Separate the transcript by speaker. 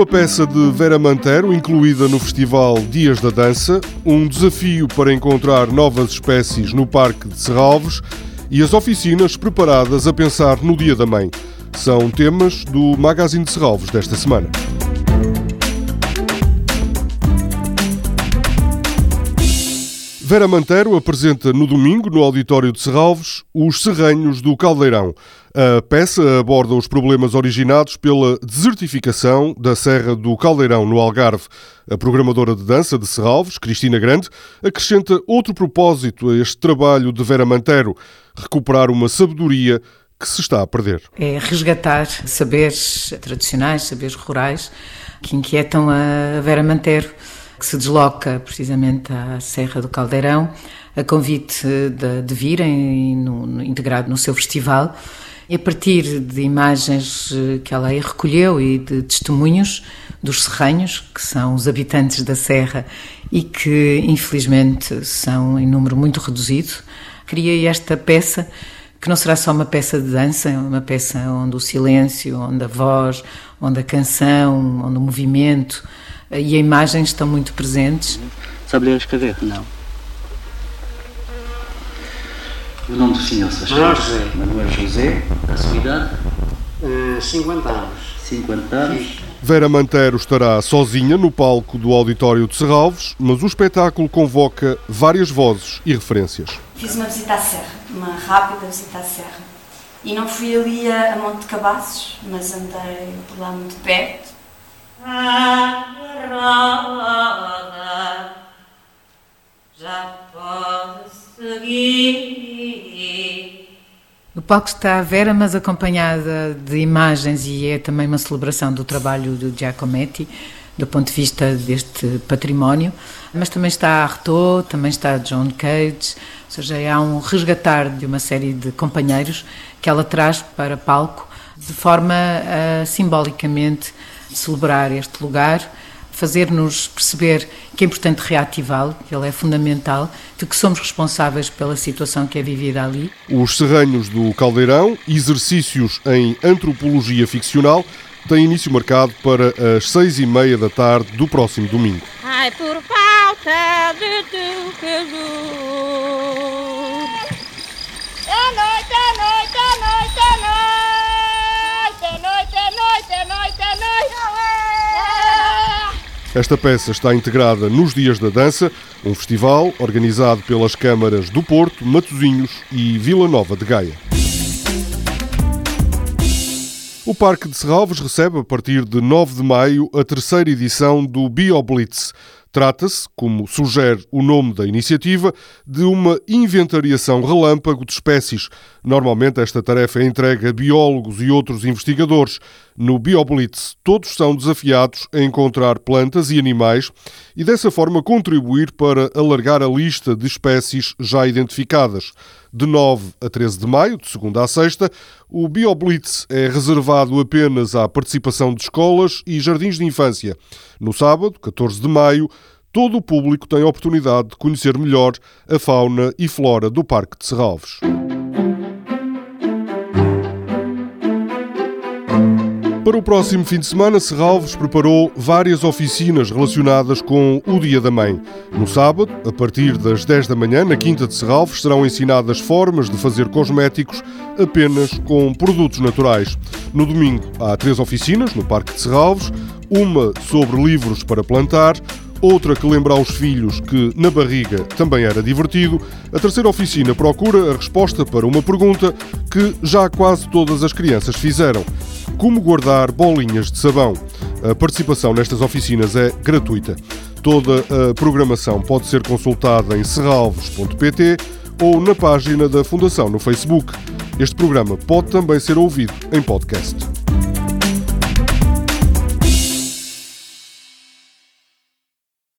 Speaker 1: Uma peça de Vera Mantero incluída no festival Dias da Dança, um desafio para encontrar novas espécies no Parque de Serralves e as oficinas preparadas a pensar no Dia da Mãe. São temas do Magazine de Serralves desta semana. Vera Mantero apresenta no domingo, no auditório de Serralves, Os Serranhos do Caldeirão. A peça aborda os problemas originados pela desertificação da Serra do Caldeirão, no Algarve. A programadora de dança de Serralves, Cristina Grande, acrescenta outro propósito a este trabalho de Vera Mantero: recuperar uma sabedoria que se está a perder.
Speaker 2: É resgatar saberes tradicionais, saberes rurais que inquietam a Vera Mantero que se desloca precisamente à Serra do Caldeirão, a convite de, de virem no, no, integrado no seu festival. E a partir de imagens eh, que ela aí recolheu e de testemunhos dos serranhos, que são os habitantes da Serra e que infelizmente são em número muito reduzido, criei esta peça que não será só uma peça de dança, é uma peça onde o silêncio, onde a voz, onde a canção, onde o movimento, e a imagem estão muito presentes.
Speaker 3: Sabe ler e escrever?
Speaker 4: Não.
Speaker 3: O nome do senhor, se
Speaker 4: Manuel José.
Speaker 3: Manuel José. A sua idade?
Speaker 4: Uh, 50 anos.
Speaker 3: 50 anos.
Speaker 1: Vera Mantero estará sozinha no palco do Auditório de Serralves, mas o espetáculo convoca várias vozes e referências.
Speaker 5: Fiz uma visita à serra, uma rápida visita à serra. E não fui ali a, a Monte de Cabaços, mas andei por lá muito perto
Speaker 2: No palco está a Vera, mas acompanhada de imagens e é também uma celebração do trabalho do Giacometti, do ponto de vista deste património. Mas também está a Artaud, também está John Cage, ou seja, há um resgatar de uma série de companheiros que ela traz para palco de forma a, simbolicamente celebrar este lugar, fazer-nos perceber que é importante reativá-lo, que ele é fundamental, de que somos responsáveis pela situação que é vivida ali.
Speaker 1: Os Serranhos do Caldeirão, exercícios em antropologia ficcional, têm início marcado para as seis e meia da tarde do próximo domingo.
Speaker 6: Ai, por falta de teu É
Speaker 1: Esta peça está integrada nos Dias da Dança, um festival organizado pelas câmaras do Porto, Matosinhos e Vila Nova de Gaia. O Parque de Serralves recebe, a partir de 9 de maio, a terceira edição do BioBlitz, Trata-se, como sugere o nome da iniciativa, de uma inventariação relâmpago de espécies. Normalmente esta tarefa é entregue a biólogos e outros investigadores. No BioBlitz, todos são desafiados a encontrar plantas e animais e dessa forma contribuir para alargar a lista de espécies já identificadas. De 9 a 13 de maio, de segunda a sexta, o BioBlitz é reservado apenas à participação de escolas e jardins de infância. No sábado, 14 de maio, todo o público tem a oportunidade de conhecer melhor a fauna e flora do Parque de Serralves. Para o próximo fim de semana, Serralves preparou várias oficinas relacionadas com o Dia da Mãe. No sábado, a partir das 10 da manhã, na Quinta de Serralves, serão ensinadas formas de fazer cosméticos apenas com produtos naturais. No domingo, há três oficinas no Parque de Serralves, uma sobre livros para plantar, outra que lembra aos filhos que na barriga também era divertido. A terceira oficina procura a resposta para uma pergunta que já quase todas as crianças fizeram: como guardar bolinhas de sabão? A participação nestas oficinas é gratuita. Toda a programação pode ser consultada em serralves.pt ou na página da Fundação no Facebook. Este programa pode também ser ouvido em podcast.